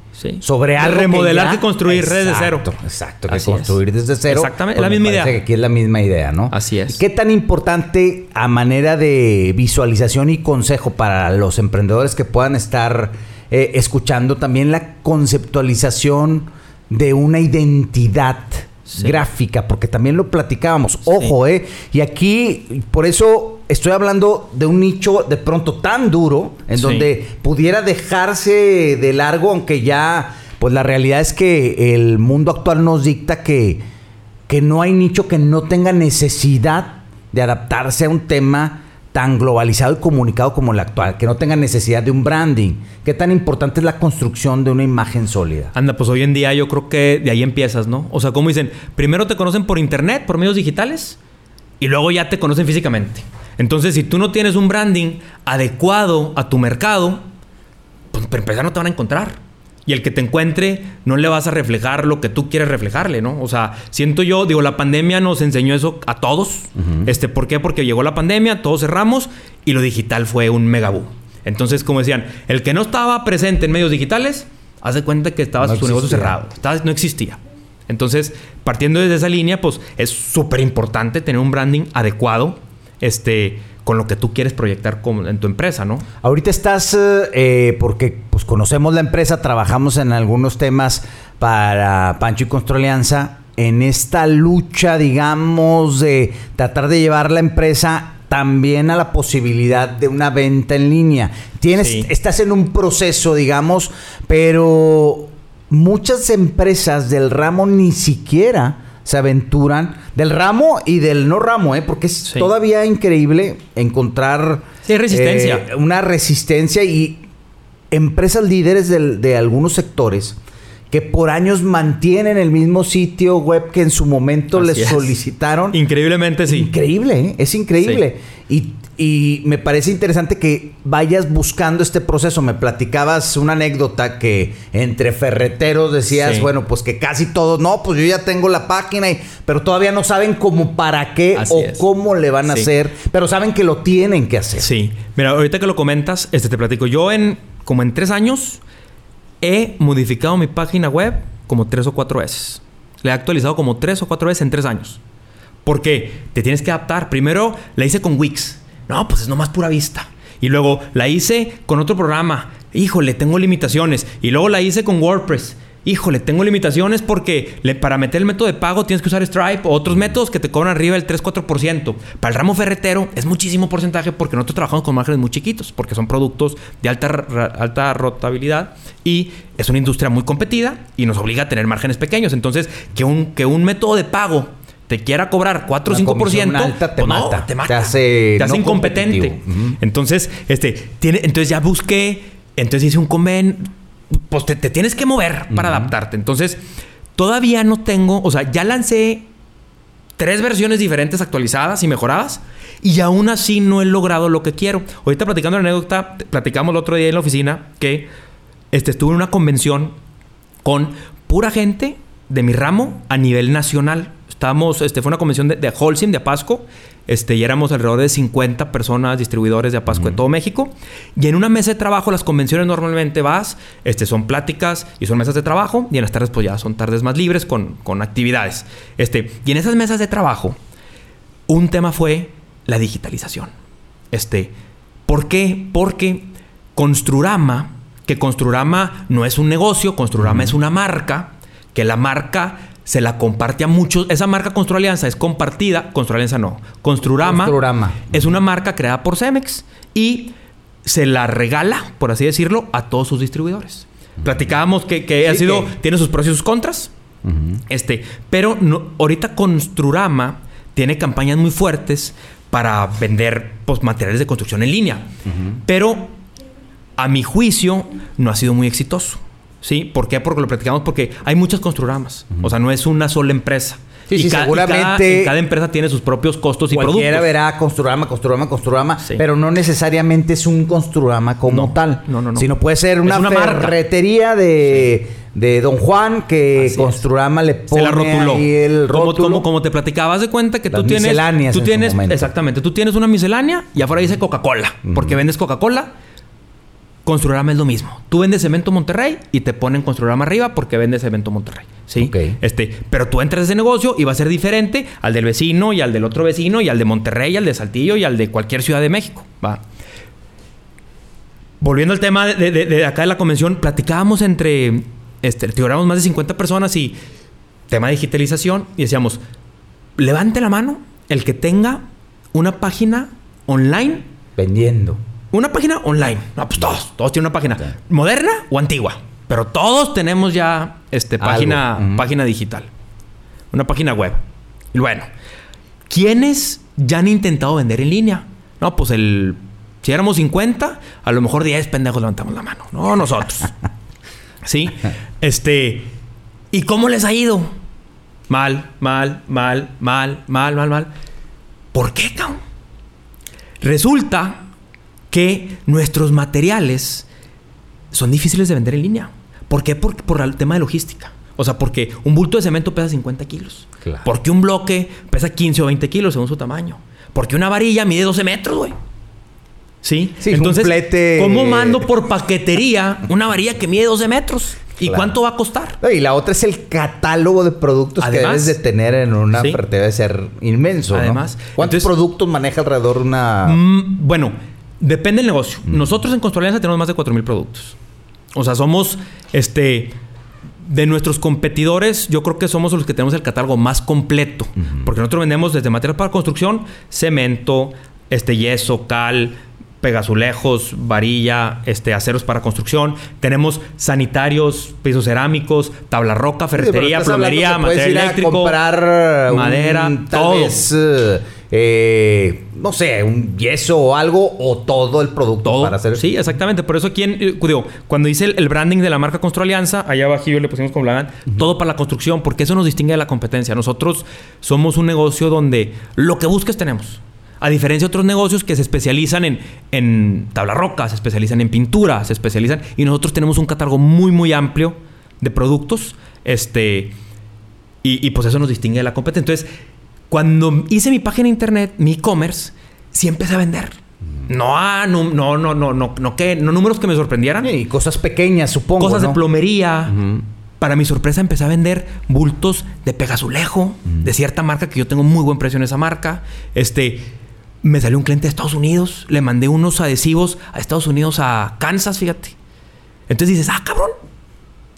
Sobre algo. Remodelar que, construir desde cero. Exacto, que construir desde cero. Exactamente, la pues misma idea. Que aquí es la misma idea, ¿no? Así es. ¿Qué tan importante a manera de visualización y consejo para los emprendedores que puedan estar eh, escuchando también la conceptualización de una identidad gráfica, porque también lo platicábamos. Ojo, ¿eh? Y aquí, por eso estoy hablando de un nicho de pronto tan duro, en donde pudiera dejarse de largo, aunque ya, pues la realidad es que el mundo actual nos dicta que, que no hay nicho que no tenga necesidad de adaptarse a un tema tan globalizado y comunicado como el actual, que no tenga necesidad de un branding. ¿Qué tan importante es la construcción de una imagen sólida? Anda, pues hoy en día yo creo que de ahí empiezas, ¿no? O sea, como dicen, primero te conocen por internet, por medios digitales, y luego ya te conocen físicamente. Entonces, si tú no tienes un branding adecuado a tu mercado, pues para empezar no te van a encontrar. Y el que te encuentre, no le vas a reflejar lo que tú quieres reflejarle, ¿no? O sea, siento yo, digo, la pandemia nos enseñó eso a todos. este, ¿Por qué? Porque llegó la pandemia, todos cerramos y lo digital fue un megabú. Entonces, como decían, el que no estaba presente en medios digitales, haz de cuenta que estaba su negocio cerrado. no existía. Entonces, partiendo desde esa línea, pues es súper importante tener un branding adecuado. Este con lo que tú quieres proyectar en tu empresa, ¿no? Ahorita estás, eh, porque pues conocemos la empresa, trabajamos en algunos temas para Pancho y Construalianza, en esta lucha, digamos, de tratar de llevar la empresa también a la posibilidad de una venta en línea. Tienes, estás en un proceso, digamos, pero muchas empresas del ramo ni siquiera se aventuran del ramo y del no ramo, ¿eh? porque es todavía increíble encontrar resistencia. Eh, una resistencia y empresas líderes de algunos sectores que por años mantienen el mismo sitio web que en su momento les solicitaron. Increíblemente sí. Increíble, ¿eh? es increíble. Y, me parece interesante que vayas buscando este proceso. Me platicabas una anécdota que entre ferreteros decías, bueno, pues que casi todos, no, pues yo ya tengo la página, y, pero todavía no saben cómo para qué o cómo le van a hacer, pero saben que lo tienen que hacer. Sí. Mira, ahorita que lo comentas, este te platico. Yo en como en tres años he modificado mi página web como tres o cuatro veces. Le he actualizado como tres o cuatro veces en tres años. Porque te tienes que adaptar. Primero la hice con Wix. No, pues es nomás pura vista. Y luego la hice con otro programa. Híjole, tengo limitaciones. Y luego la hice con WordPress híjole, tengo limitaciones porque para meter el método de pago tienes que usar Stripe o otros métodos que te cobran arriba del 3-4%. Para el ramo ferretero es muchísimo porcentaje porque nosotros trabajamos con márgenes muy chiquitos, porque son productos de alta, alta rotabilidad y es una industria muy competida y nos obliga a tener márgenes pequeños. Entonces, que un, que un método de pago te quiera cobrar 4 o 5%, alta te, pues mata, te mata. Te hace, te hace incompetente. Entonces, este, tiene, entonces ya busqué, entonces hice un convenio pues te, tienes que mover para adaptarte. Entonces, todavía no tengo, o sea, ya lancé tres versiones diferentes actualizadas y mejoradas. Y aún así no he logrado lo que quiero. Ahorita platicando la anécdota, platicamos el otro día en la oficina que este, estuve en una convención con pura gente de mi ramo a nivel nacional. Estábamos, este, fue una convención de, de Holcim, de Apasco, este, y éramos alrededor de 50 personas, distribuidores de Apasco de todo México. Y en una mesa de trabajo, las convenciones normalmente vas, este, son pláticas y son mesas de trabajo. Y en las tardes, pues ya son tardes más libres con, con actividades. Este, y en esas mesas de trabajo, un tema fue la digitalización. Este, ¿Por qué? Porque Construrama, que Construrama no es un negocio, Construrama es una marca, que la marca se la comparte a muchos. Esa marca Alianza es compartida. Alianza no. Construrama, Construrama. es una marca creada por Cemex y se la regala, por así decirlo, a todos sus distribuidores. Platicábamos que, ha sido, tiene sus pros y sus contras. Este, pero no, ahorita Construrama tiene campañas muy fuertes para vender pues, materiales de construcción en línea. Pero a mi juicio no ha sido muy exitoso. ¿Sí? ¿Por qué? Porque lo platicamos porque hay muchas construramas. O sea, no es una sola empresa. Sí, sí, seguramente. cada, empresa tiene sus propios costos y productos. Cualquiera verá Construrama, Construrama, Construrama, pero no necesariamente es un Construrama como tal. No, no, no. Sino puede ser una, ferretería de, de Don Juan que Construrama le pone Se la rotuló. el rótulo. Como, te platicabas de cuenta que tú tienes. Tú tienes. Exactamente. Tú tienes una miscelánea y afuera dice Coca-Cola. Porque vendes Coca-Cola Construrama es lo mismo. Tú vendes cemento Monterrey y te ponen Construrama arriba porque vendes cemento Monterrey. ¿Sí? Este, pero tú entras a ese negocio y va a ser diferente al del vecino y al del otro vecino y al de Monterrey, y al de Saltillo y al de cualquier ciudad de México. Va. Volviendo al tema de, acá de la convención, platicábamos entre. Este, más de 50 personas y tema de digitalización y decíamos: levante la mano el que tenga una página online vendiendo una página online. No, pues todos. Todos tienen una página. ¿Moderna o antigua? Pero todos tenemos ya este, página, página digital. Una página web. Y bueno, ¿quiénes ya han intentado vender en línea? No, pues el... Si éramos 50, a lo mejor 10 pendejos levantamos la mano. No, nosotros. ¿Sí? Este... ¿Y cómo les ha ido? Mal, mal, mal, mal, mal, mal, mal. ¿Por qué, cabrón? Resulta que nuestros materiales son difíciles de vender en línea. ¿Por qué? Por, por el tema de logística. O sea, porque un bulto de cemento pesa 50 kilos. Porque un bloque pesa 15 o 20 kilos según su tamaño. Porque una varilla mide 12 metros, güey. ¿Sí? sí Entonces, ¿cómo mando por paquetería una varilla que mide 12 metros? ¿Y cuánto va a costar? y la otra es el catálogo de productos que debes de tener en una ¿sí? debe ser inmenso. Además, ¿cuántos productos maneja alrededor una? Mm, bueno, Depende del negocio. Nosotros en Construalianza tenemos más de 4.000 productos. O sea, somos, este, de nuestros competidores, yo creo que somos los que tenemos el catálogo más completo. Porque nosotros vendemos desde material para construcción, cemento, este, yeso, cal, pegazulejos, varilla, este, aceros para construcción. Tenemos sanitarios, pisos cerámicos, tabla roca, ferretería, plomería, material eléctrico, comprar madera, todo. Eh, no sé, un yeso o algo o todo el producto para hacer. Sí, exactamente. Por eso aquí, en, eh, cuando dice el, branding de la marca Constru Alianza, allá abajo le pusimos con Blagan, todo para la construcción, porque eso nos distingue de la competencia. Nosotros somos un negocio donde lo que busques tenemos. A diferencia de otros negocios que se especializan en, en tabla roca, se especializan en pintura, se especializan. Y nosotros tenemos un catálogo muy, muy amplio de productos. Este. Y, pues eso nos distingue de la competencia. Entonces, cuando hice mi página de internet, mi e-commerce, sí empecé a vender. No, ah, no, no, no, no, no, no, que, no números que me sorprendieran. Y cosas pequeñas, supongo. Cosas de plomería. Para mi sorpresa empecé a vender bultos de Pegazulejo, de cierta marca que yo tengo muy buen precio en esa marca. Este, me salió un cliente de Estados Unidos, le mandé unos adhesivos a Estados Unidos, a Kansas, fíjate. Entonces dices, ah, cabrón,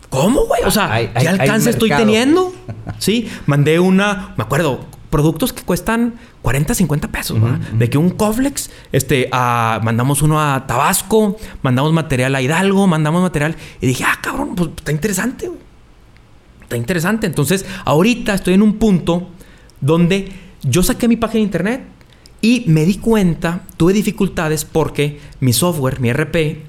¿cómo, güey? O sea, ¿qué alcance estoy teniendo? sí, mandé una, me acuerdo, productos que cuestan 40, 50 pesos, De que un Coflex, este, mandamos uno a Tabasco, mandamos material a Hidalgo, mandamos material. Y dije, ah, cabrón, pues está interesante, güey. Está interesante. Entonces, ahorita estoy en un punto donde yo saqué mi página de internet, y me di cuenta, tuve dificultades porque mi software, mi RP,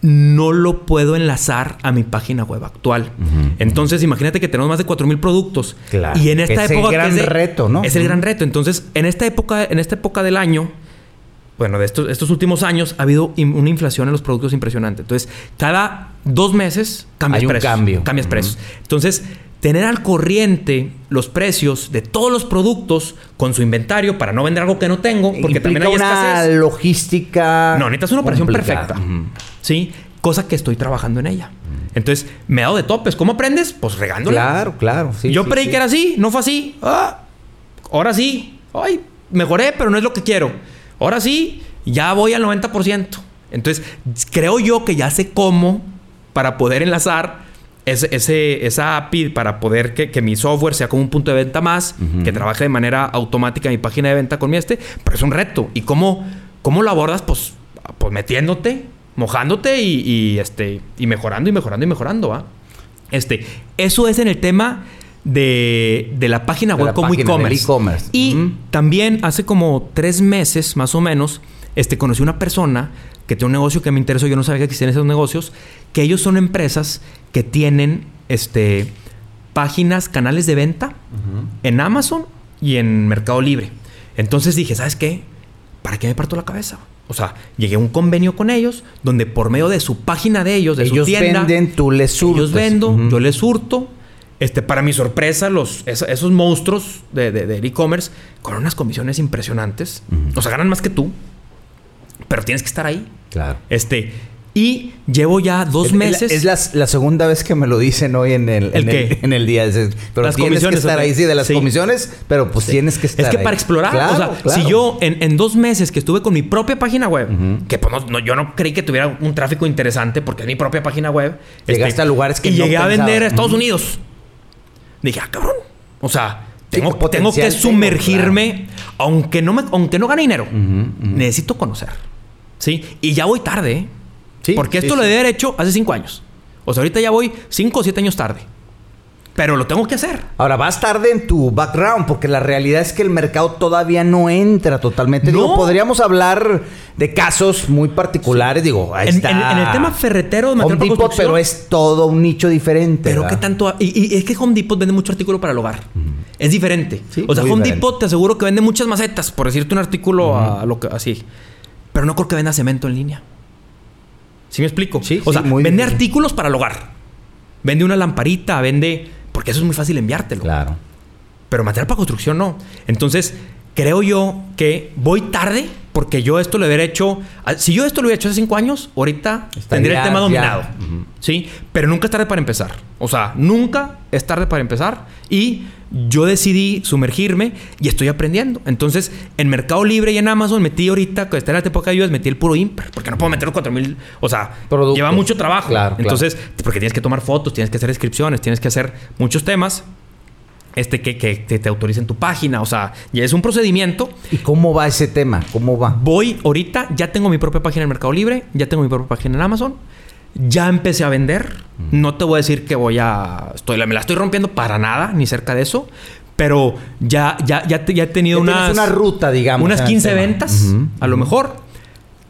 no lo puedo enlazar a mi página web actual. Entonces, imagínate que tenemos más de 4000 productos. Claro. Y en esta es época. El gran reto, ¿no? Es el gran reto. Entonces, en esta época, en esta época del año, bueno, de estos, estos últimos años, ha habido una inflación en los productos impresionante. Entonces, cada dos meses cambias Hay un cambio. Cambias precios. Entonces, tener al corriente los precios de todos los productos con su inventario para no vender algo que no tengo, porque también hay una logística. No, necesitas una operación perfecta. ¿Sí? Cosa que estoy trabajando en ella. Entonces, me he dado de topes. ¿Cómo aprendes? Pues regándola. Claro, claro. Yo creí que era así, no fue así. Ah, ahora sí. Ay, mejoré, pero no es lo que quiero. Ahora sí, ya voy al 90%. Entonces, creo yo que ya sé cómo para poder enlazar ese, esa API para poder que, mi software sea como un punto de venta más, que trabaje de manera automática mi página de venta con mi este, pero es un reto. ¿Y cómo, cómo lo abordas? Pues, pues metiéndote, mojándote y, este, y mejorando y mejorando y mejorando. ¿va? Este, eso es en el tema de, la página web como e-commerce. y también hace como tres meses, más o menos, este, conocí una persona que tiene un negocio que me interesó, yo no sabía que existían esos negocios, que ellos son empresas que tienen este, páginas, canales de venta en Amazon y en Mercado Libre. Entonces dije, ¿sabes qué? ¿Para qué me parto la cabeza? O sea, llegué a un convenio con ellos donde por medio de su página de ellos, de ellos su tienda... venden, tú les surtes. Ellos vendo, yo les surto. Este, para mi sorpresa, los, esos, monstruos de e-commerce con unas comisiones impresionantes. O sea, ganan más que tú. Pero tienes que estar ahí. Claro. Este, y llevo ya dos meses. Es, la, segunda vez que me lo dicen hoy en el, en, el día. Pero las tienes que estar ahí, sí, de las comisiones, pero pues tienes que estar Es que para explorar, o sea, si yo en, dos meses que estuve con mi propia página web, que pues no, yo no creí que tuviera un tráfico interesante porque es mi propia página web. Llegaste este, a lugares que y llegué a vender a Estados Unidos. Dije, ah, cabrón. O sea, tengo, tengo que sumergirme, aunque, no me, aunque no gane dinero. Necesito conocer. ¿Sí? Y ya voy tarde, ¿eh? Porque esto lo debe haber hecho hace cinco años. O sea, ahorita ya voy cinco o siete años tarde. Pero lo tengo que hacer. Ahora, vas tarde en tu background, porque la realidad es que el mercado todavía no entra totalmente. No. podríamos hablar de casos muy particulares. Digo, ahí en, está. En, el tema ferretero Home Depot, pero es todo un nicho diferente. Pero qué tanto. Y, es que Home Depot vende mucho artículo para el hogar. Es diferente. o sea, Home Depot te aseguro que vende muchas macetas, por decirte un artículo a lo que, así. Pero no creo que venda cemento en línea. ¿Sí me explico? Sí, o sea, vende artículos para el hogar. Vende una lamparita, vende. Porque eso es muy fácil enviártelo. Claro. Pero material para construcción no. Entonces, creo yo que voy tarde porque yo esto lo hubiera hecho. Si yo esto lo hubiera hecho hace cinco años, ahorita tendría el tema dominado. Sí, pero nunca es tarde para empezar. O sea, nunca es tarde para empezar. Y yo decidí sumergirme y estoy aprendiendo. Entonces, en Mercado Libre y en Amazon metí ahorita, que está en la época de ayudas, metí el puro imper. Porque no puedo meter los 4000. O sea, lleva mucho trabajo. Entonces, porque tienes que tomar fotos, tienes que hacer descripciones, tienes que hacer muchos temas. Este, que, que, te autoricen tu página. O sea, ya es un procedimiento. ¿Y cómo va ese tema? ¿Cómo va? Voy ahorita, ya tengo mi propia página en Mercado Libre, ya tengo mi propia página en Amazon. Ya empecé a vender. No te voy a decir que voy a. Estoy, me la estoy rompiendo para nada, ni cerca de eso. Pero ya, ya, ya, ya he tenido unas. una ruta, digamos. Unas 15 ventas, a lo mejor.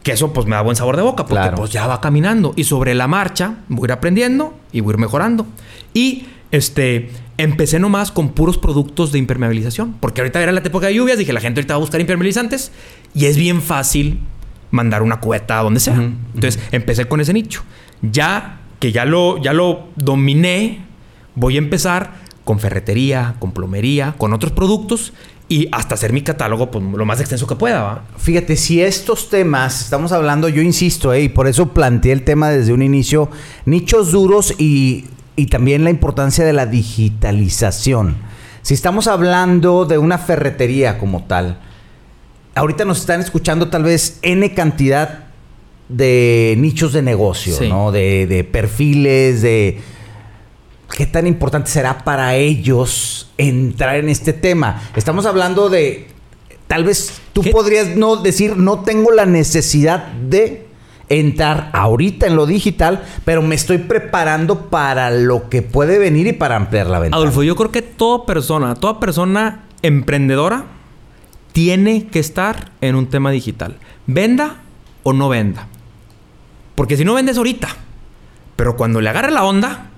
Que eso pues me da buen sabor de boca, porque pues ya va caminando. Y sobre la marcha voy a ir aprendiendo y voy a ir mejorando. Y este, empecé nomás con puros productos de impermeabilización. Porque ahorita era la época de lluvias, dije, la gente ahorita va a buscar impermeabilizantes. Y es bien fácil mandar una cubeta a donde sea. Entonces, empecé con ese nicho. Ya que ya lo, ya lo dominé, voy a empezar con ferretería, con plomería, con otros productos y hasta hacer mi catálogo pues, lo más extenso que pueda. ¿va? Fíjate, si estos temas, estamos hablando, yo insisto, eh, y por eso planteé el tema desde un inicio, nichos duros y y también la importancia de la digitalización. Si estamos hablando de una ferretería como tal, ahorita nos están escuchando tal vez N cantidad de nichos de negocio, ¿no? De, de, perfiles, de qué tan importante será para ellos entrar en este tema. Estamos hablando de, tal vez tú podrías no decir, no tengo la necesidad de entrar ahorita en lo digital, pero me estoy preparando para lo que puede venir y para ampliar la venta. Adolfo, yo creo que toda persona, toda persona emprendedora tiene que estar en un tema digital. Venda o no venda. Porque si no vendes ahorita, pero cuando le agarre la onda,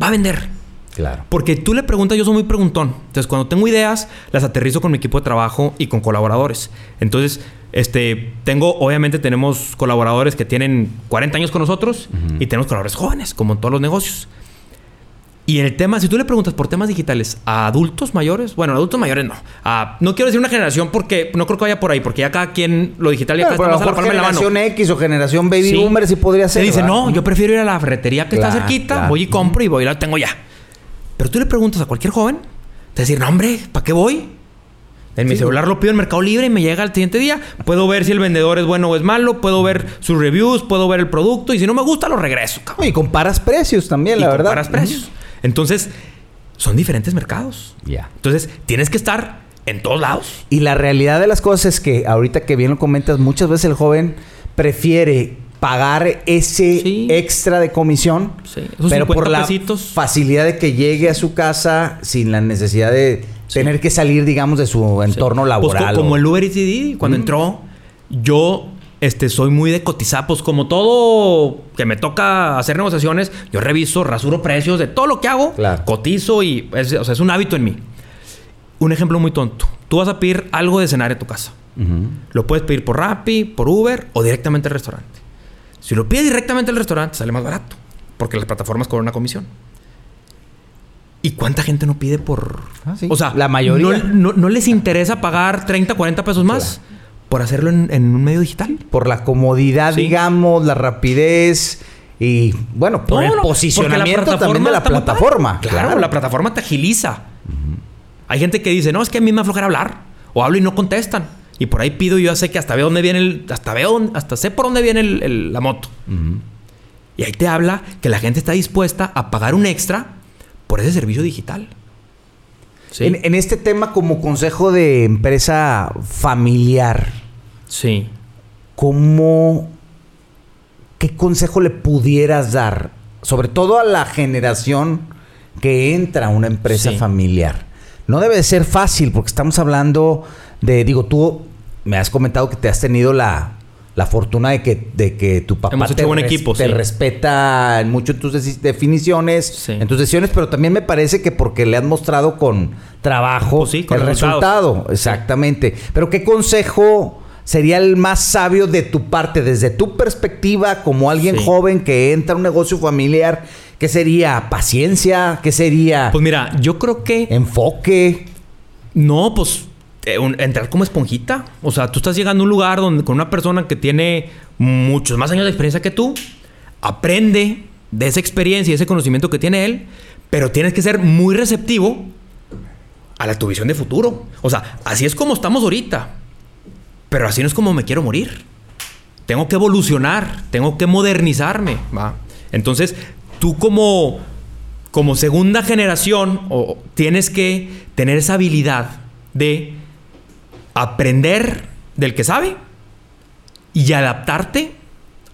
va a vender. Claro. Porque tú le preguntas, yo soy muy preguntón. Entonces, cuando tengo ideas, las aterrizo con mi equipo de trabajo y con colaboradores. Entonces, este, tengo, obviamente tenemos colaboradores que tienen 40 años con nosotros y tenemos colaboradores jóvenes, como en todos los negocios. Y el tema, si tú le preguntas por temas digitales a adultos mayores, bueno, adultos mayores no. no quiero decir una generación porque no creo que vaya por ahí, porque ya cada quien lo digital ya está más a la palma generación X o generación baby boomer si podría ser. Se dice, no, yo prefiero ir a la ferretería que está cerquita, voy y compro y voy y la tengo ya. Pero tú le preguntas a cualquier joven, te decir, no, hombre, ¿para qué voy? En mi celular lo pido en Mercado Libre y me llega al siguiente día. Puedo ver si el vendedor es bueno o es malo, puedo ver sus reviews, puedo ver el producto y si no me gusta lo regreso. Y comparas precios también, la verdad. Comparas precios. Entonces, son diferentes mercados. Ya. Entonces, tienes que estar en todos lados. Y la realidad de las cosas es que ahorita que bien lo comentas, muchas veces el joven prefiere pagar ese extra de comisión, sí. pero por la facilidad de que llegue a su casa sin la necesidad de tener que salir, digamos, de su entorno pues laboral. como el Uber Eats cuando entró, yo este, soy muy de cotizar, pues como todo que me toca hacer negociaciones, yo reviso, rasuro precios de todo lo que hago, cotizo y es, o sea, es un hábito en mí. Un ejemplo muy tonto. Tú vas a pedir algo de cenar en tu casa. Lo puedes pedir por Rappi, por Uber o directamente al restaurante. Si lo pides directamente al restaurante, sale más barato. Porque las plataformas cobran una comisión. ¿Y cuánta gente no pide por...? Ah, o sea, la mayoría. No, les interesa pagar 30, 40 pesos más por hacerlo en, un medio digital. Por la comodidad, digamos, la rapidez y, bueno, por el posicionamiento también de la plataforma. Claro, la plataforma te agiliza. Hay gente que dice, no, es que a mí me aflojera hablar. O hablo y no contestan. Y por ahí pido y yo sé que hasta veo dónde viene el... Hasta veo... Hasta sé por dónde viene la moto. Y ahí te habla que la gente está dispuesta a pagar un extra por ese servicio digital. En, este tema como consejo de empresa familiar. Sí. ¿Cómo... ¿Qué consejo le pudieras dar? Sobre todo a la generación que entra a una empresa familiar. No debe ser fácil porque estamos hablando de, digo, tú me has comentado que te has tenido la, la fortuna de que, de que tu papá te, equipo, te respeta mucho en tus definiciones, en tus decisiones, pero también me parece que porque le has mostrado con trabajo pues el resultado. Exactamente. Pero ¿qué consejo sería el más sabio de tu parte, desde tu perspectiva, como alguien joven que entra a un negocio familiar? ¿Qué sería? ¿Paciencia? ¿Qué sería? Pues mira, yo creo que... Enfoque. No, pues eh, entrar como esponjita. O sea, tú estás llegando a un lugar donde con una persona que tiene muchos más años de experiencia que tú, aprende de esa experiencia y ese conocimiento que tiene él, pero tienes que ser muy receptivo a la tu visión de futuro. O sea, así es como estamos ahorita, pero así no es como me quiero morir. Tengo que evolucionar, tengo que modernizarme, ¿va? Entonces, tú como como segunda generación, o tienes que tener esa habilidad de aprender del que sabe y adaptarte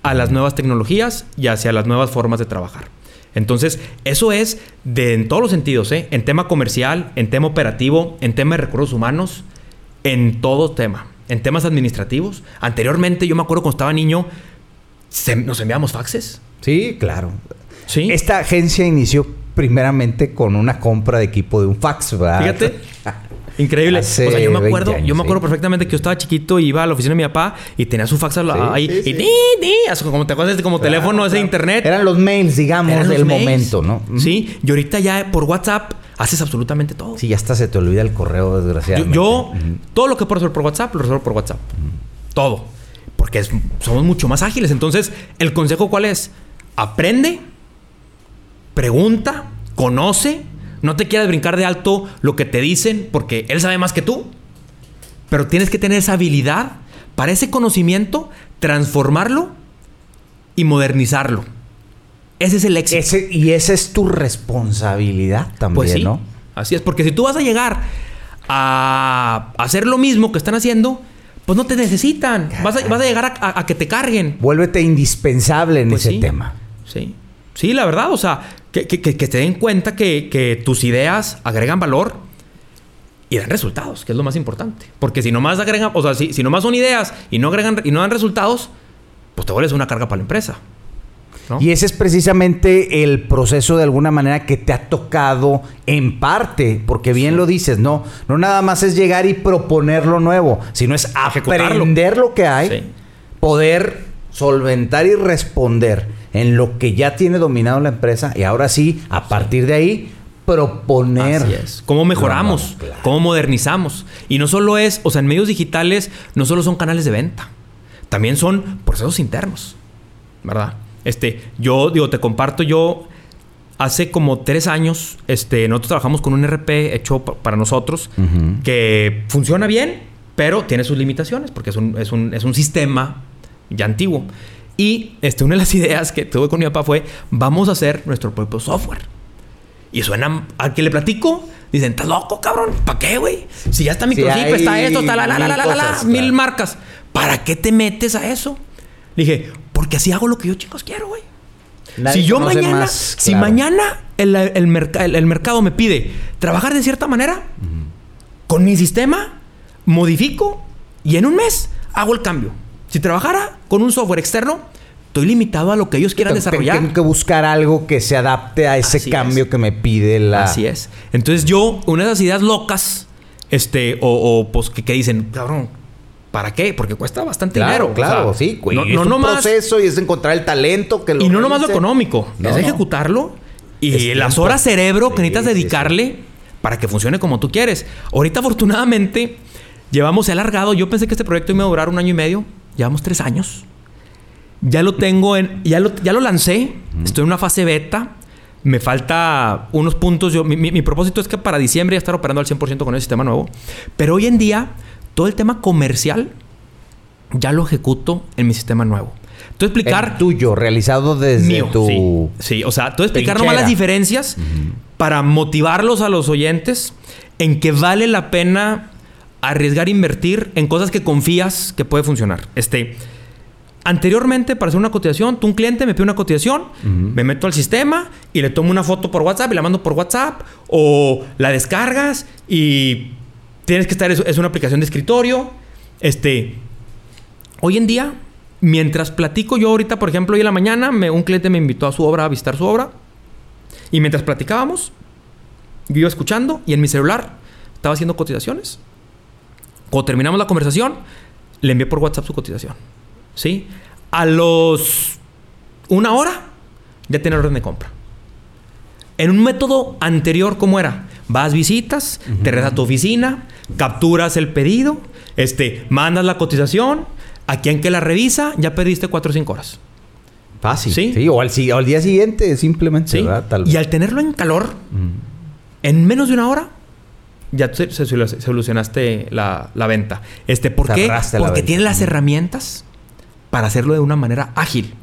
a las nuevas tecnologías y hacia las nuevas formas de trabajar. Entonces, eso es de en todos los sentidos, ¿eh? en tema comercial, en tema operativo, en tema de recursos humanos, en todo tema, en temas administrativos. Anteriormente, yo me acuerdo cuando estaba niño, nos enviamos faxes. Sí, claro. ¿Sí? Esta agencia inició primeramente con una compra de equipo de un fax, ¿verdad? Fíjate. Increíble. o sea, yo me acuerdo, yo me acuerdo perfectamente que yo estaba chiquito, iba a la oficina de mi papá y tenía su fax ahí y di, di, como te acuerdas como teléfono ese internet. Eran los mails, digamos, del momento, ¿no? Sí, y ahorita ya por WhatsApp haces absolutamente todo. Sí, ya hasta se te olvida el correo, desgraciadamente. Yo, todo lo que puedo hacer por WhatsApp, lo resuelvo por WhatsApp. Todo. Porque somos mucho más ágiles. Entonces, ¿el consejo cuál es? Aprende, pregunta, conoce no te quieras brincar de alto lo que te dicen porque él sabe más que tú. Pero tienes que tener esa habilidad para ese conocimiento, transformarlo y modernizarlo. Ese es el éxito. y esa es tu responsabilidad también, pues ¿no? Así es, porque si tú vas a llegar a hacer lo mismo que están haciendo, pues no te necesitan. Vas a, llegar a, que te carguen. Vuélvete indispensable en pues ese tema. Sí. Sí, la verdad, o sea, que, que, que te den cuenta que, tus ideas agregan valor y dan resultados, que es lo más importante. Porque si nomás agregan, o sea, si, si nomás son ideas y no agregan y no dan resultados, pues te vuelves una carga para la empresa. Y ese es precisamente el proceso de alguna manera que te ha tocado en parte, porque bien lo dices, no, no nada más es llegar y proponer lo nuevo, sino es aprender lo que hay, poder solventar y responder en lo que ya tiene dominado la empresa y ahora sí, a partir de ahí, proponer. Así es. ¿Cómo mejoramos? ¿Cómo modernizamos? Y no solo es, o sea, en medios digitales no solo son canales de venta, también son procesos internos, ¿verdad? Este, yo digo, te comparto, yo hace como tres años, este, nosotros trabajamos con un RP hecho para nosotros que funciona bien, pero tiene sus limitaciones porque es un, es un, es un sistema ya antiguo. Y este, una de las ideas que tuve con mi papá fue, vamos a hacer nuestro propio software. Y suena, al que le platico, dicen, ¿estás loco, cabrón? ¿Para qué, güey? Si ya está Microchip, está esto, está la, la, la, la, la, mil marcas. ¿Para qué te metes a eso? Le dije, porque así hago lo que yo, chicos, quiero, güey. si yo mañana, si mañana el, el, mercado me pide trabajar de cierta manera, con mi sistema, modifico y en un mes hago el cambio. Si trabajara con un software externo, estoy limitado a lo que ellos quieran desarrollar. Tengo que buscar algo que se adapte a ese cambio que me pide la. Así es. Entonces yo, una de esas ideas locas, este, o, pues que, dicen, cabrón, ¿Para qué? Porque cuesta bastante dinero. Claro, sí. No, es un proceso y es encontrar el talento que lo Y no nomás lo económico. es ejecutarlo y las horas cerebro que necesitas dedicarle para que funcione como tú quieres. Ahorita, afortunadamente, llevamos alargado. Yo pensé que este proyecto iba a durar un año y medio. Llevamos tres años. Ya lo tengo en. Ya lo, ya lo lancé. Estoy en una fase beta. Me falta unos puntos. Yo, mi, propósito es que para diciembre ya estar operando al 100% con el sistema nuevo. Pero hoy en día, todo el tema comercial ya lo ejecuto en mi sistema nuevo. Tú explicar. El tuyo, realizado desde tu. Sí, o sea, tú explicar nomás las diferencias para motivarlos a los oyentes en que vale la pena arriesgar invertir en cosas que confías que puede funcionar. Este, anteriormente, para hacer una cotización, tú un cliente me pide una cotización, me meto al sistema y le tomo una foto por WhatsApp y la mando por WhatsApp o la descargas y tienes que estar, es, una aplicación de escritorio. Este, hoy en día, mientras platico yo ahorita, por ejemplo, hoy en la mañana, me, un cliente me invitó a su obra, a visitar su obra y mientras platicábamos, yo iba escuchando y en mi celular estaba haciendo cotizaciones cuando terminamos la conversación, le envié por WhatsApp su cotización. ¿Sí? A los una hora ya tiene orden de compra. En un método anterior, ¿cómo era? Vas, visitas, te regresas a tu oficina, capturas el pedido, este, mandas la cotización, a quien que la revisa, ya perdiste 4 o 5 horas. Fácil. ¿Sí? o, al, día siguiente, simplemente. ¿Sí? y al tenerlo en calor, en menos de una hora, ya se, solucionaste la, venta. Este, ¿Por qué? Porque tiene las herramientas para hacerlo de una manera ágil.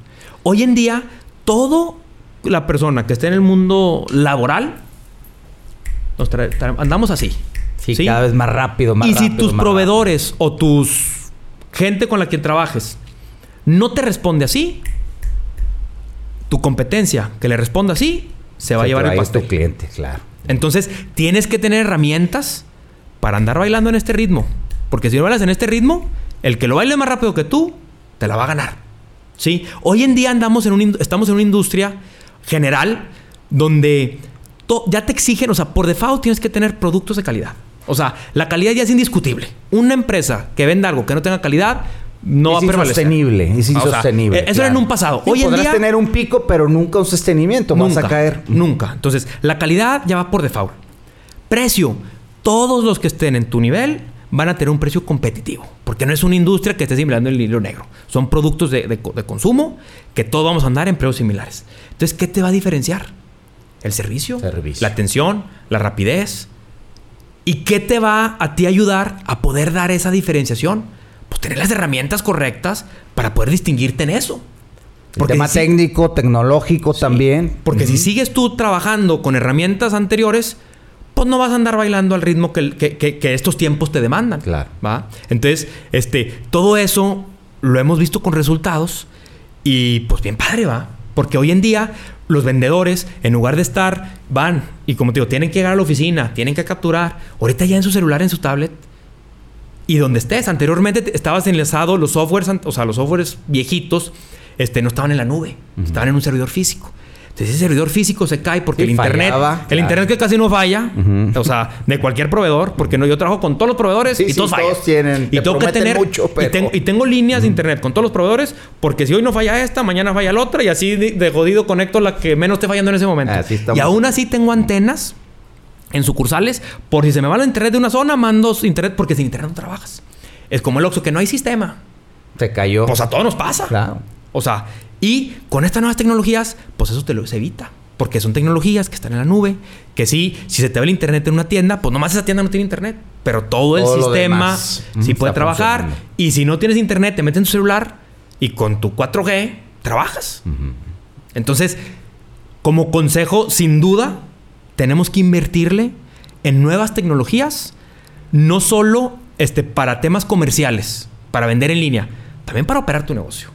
Hoy en día, todo la persona que esté en el mundo laboral, andamos así. Sí, cada vez más rápido, más y rápido. Y si tus proveedores o tus gente con la que trabajes no te responde así, tu competencia que le responda así, se va a llevar el pastel. tu cliente, claro. Entonces, tienes que tener herramientas para andar bailando en este ritmo. Porque si no bailas en este ritmo, el que lo baile más rápido que tú, te la va a ganar. ¿Sí? Hoy en día andamos en un, estamos en una industria general donde ya te exigen, o sea, por default tienes que tener productos de calidad. O sea, la calidad ya es indiscutible. Una empresa que venda algo que no tenga calidad no va a. Insostenible, es insostenible. Eh, eso era en un pasado. Hoy en día tener un pico, pero nunca un sostenimiento. Nunca, vas a caer. Nunca. Entonces, la calidad ya va por default. Precio. Todos los que estén en tu nivel van a tener un precio competitivo. Porque no es una industria que esté simulando el hilo negro. Son productos de, consumo que todos vamos a andar en precios similares. Entonces, ¿qué te va a diferenciar? El servicio, servicio. la atención, la rapidez. ¿Y qué te va a ti ayudar a poder dar esa diferenciación? Pues tener las herramientas correctas para poder distinguirte en eso. Porque tema técnico, tecnológico también. Porque si sigues tú trabajando con herramientas anteriores, pues no vas a andar bailando al ritmo que, estos tiempos te demandan. Claro. ¿va? Entonces, este, todo eso lo hemos visto con resultados y pues bien padre, ¿va? Porque hoy en día los vendedores, en lugar de estar, van y como te digo, tienen que llegar a la oficina, tienen que capturar, ahorita ya en su celular, en su tablet, y donde estés. Anteriormente estabas enlazado, los softwares, o sea, los softwares viejitos, este, no estaban en la nube, estaban en un servidor físico. Entonces ese servidor físico se cae porque el internet, el internet que casi no falla, o sea, de cualquier proveedor, porque no, yo trabajo con todos los proveedores y todos fallan. tienen, y tengo que tener mucho, y, tengo, líneas de internet con todos los proveedores, porque si hoy no falla esta, mañana falla la otra y así de, jodido conecto la que menos esté fallando en ese momento. y aún así tengo antenas en sucursales por si se me va la internet de una zona, mando internet porque sin internet no trabajas. Es como el Oxxo que no hay sistema. Se cayó. Pues a todos nos pasa. Claro. O sea, y con estas nuevas tecnologías, pues eso te lo evita. Porque son tecnologías que están en la nube, que sí, si se te va el internet en una tienda, pues nomás esa tienda no tiene internet. Pero todo el sistema sí puede trabajar. Y si no tienes internet, te metes en tu celular y con tu 4G trabajas. Entonces, como consejo, sin duda, tenemos que invertirle en nuevas tecnologías, no solo este, para temas comerciales, para vender en línea, también para operar tu negocio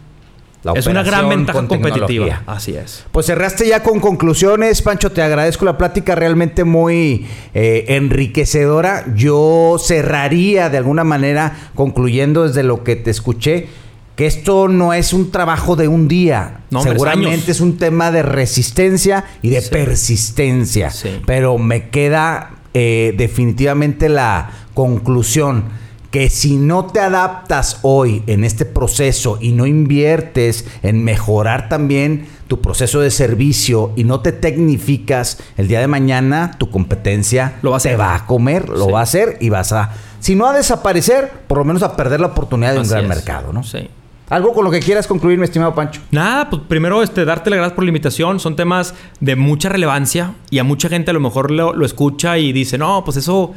es una gran ventaja competitiva. Así es. Pues cerraste ya con conclusiones, Pancho. Te agradezco la plática realmente muy eh, enriquecedora. Yo cerraría de alguna manera, concluyendo desde lo que te escuché, que esto no es un trabajo de un día. Seguramente es un tema de resistencia y de persistencia. Pero me queda eh, definitivamente la conclusión que si no te adaptas hoy en este proceso y no inviertes en mejorar también tu proceso de servicio y no te tecnificas, el día de mañana tu competencia lo va a te va a comer, lo va a hacer y vas a, si no a desaparecer, por lo menos a perder la oportunidad de un gran mercado, ¿no? Sí. Algo con lo que quieras concluir, mi estimado Pancho. Nada, pues primero este, darte las gracias por la invitación. Son temas de mucha relevancia y a mucha gente a lo mejor lo, escucha y dice, no, pues eso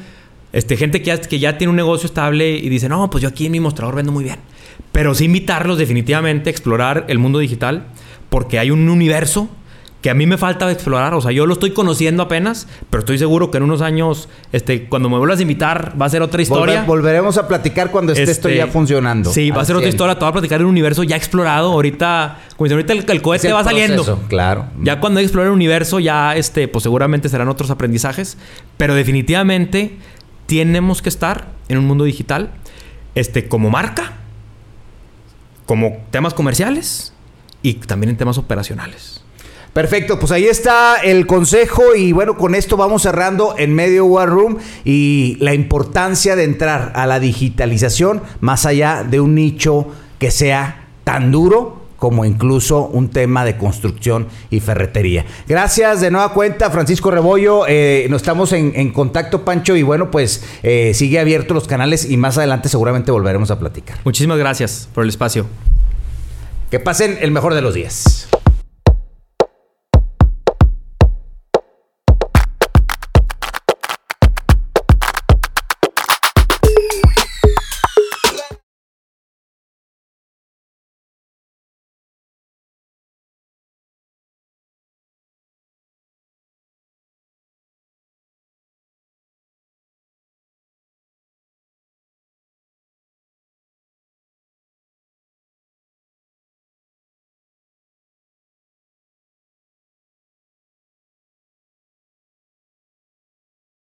este, gente que ya, que ya tiene un negocio estable y dice, no, pues yo aquí en mi mostrador vendo muy bien. Pero sí invitarlos definitivamente a explorar el mundo digital porque hay un universo que a mí me falta explorar. O sea, yo lo estoy conociendo apenas, pero estoy seguro que en unos años, este, cuando me vuelvas a invitar, va a ser otra historia. volveremos a platicar cuando esté esto ya este, funcionando. Sí, va a ser otra historia. Te voy a platicar en un universo ya explorado. Ahorita, como ahorita el, cohete va saliendo. Claro. Ya cuando explore el universo, ya, este, pues seguramente serán otros aprendizajes. Pero definitivamente tenemos que estar en un mundo digital este, como marca, como temas comerciales y también en temas operacionales. Perfecto, pues ahí está el consejo y bueno, con esto vamos cerrando en medio War Room y la importancia de entrar a la digitalización más allá de un nicho que sea tan duro como incluso un tema de construcción y ferretería. Gracias de nueva cuenta, Francisco Rebollo. Eh, nos estamos en, contacto, Pancho, y bueno, pues eh, sigue abierto los canales y más adelante seguramente volveremos a platicar. Muchísimas gracias por el espacio. Que pasen el mejor de los días.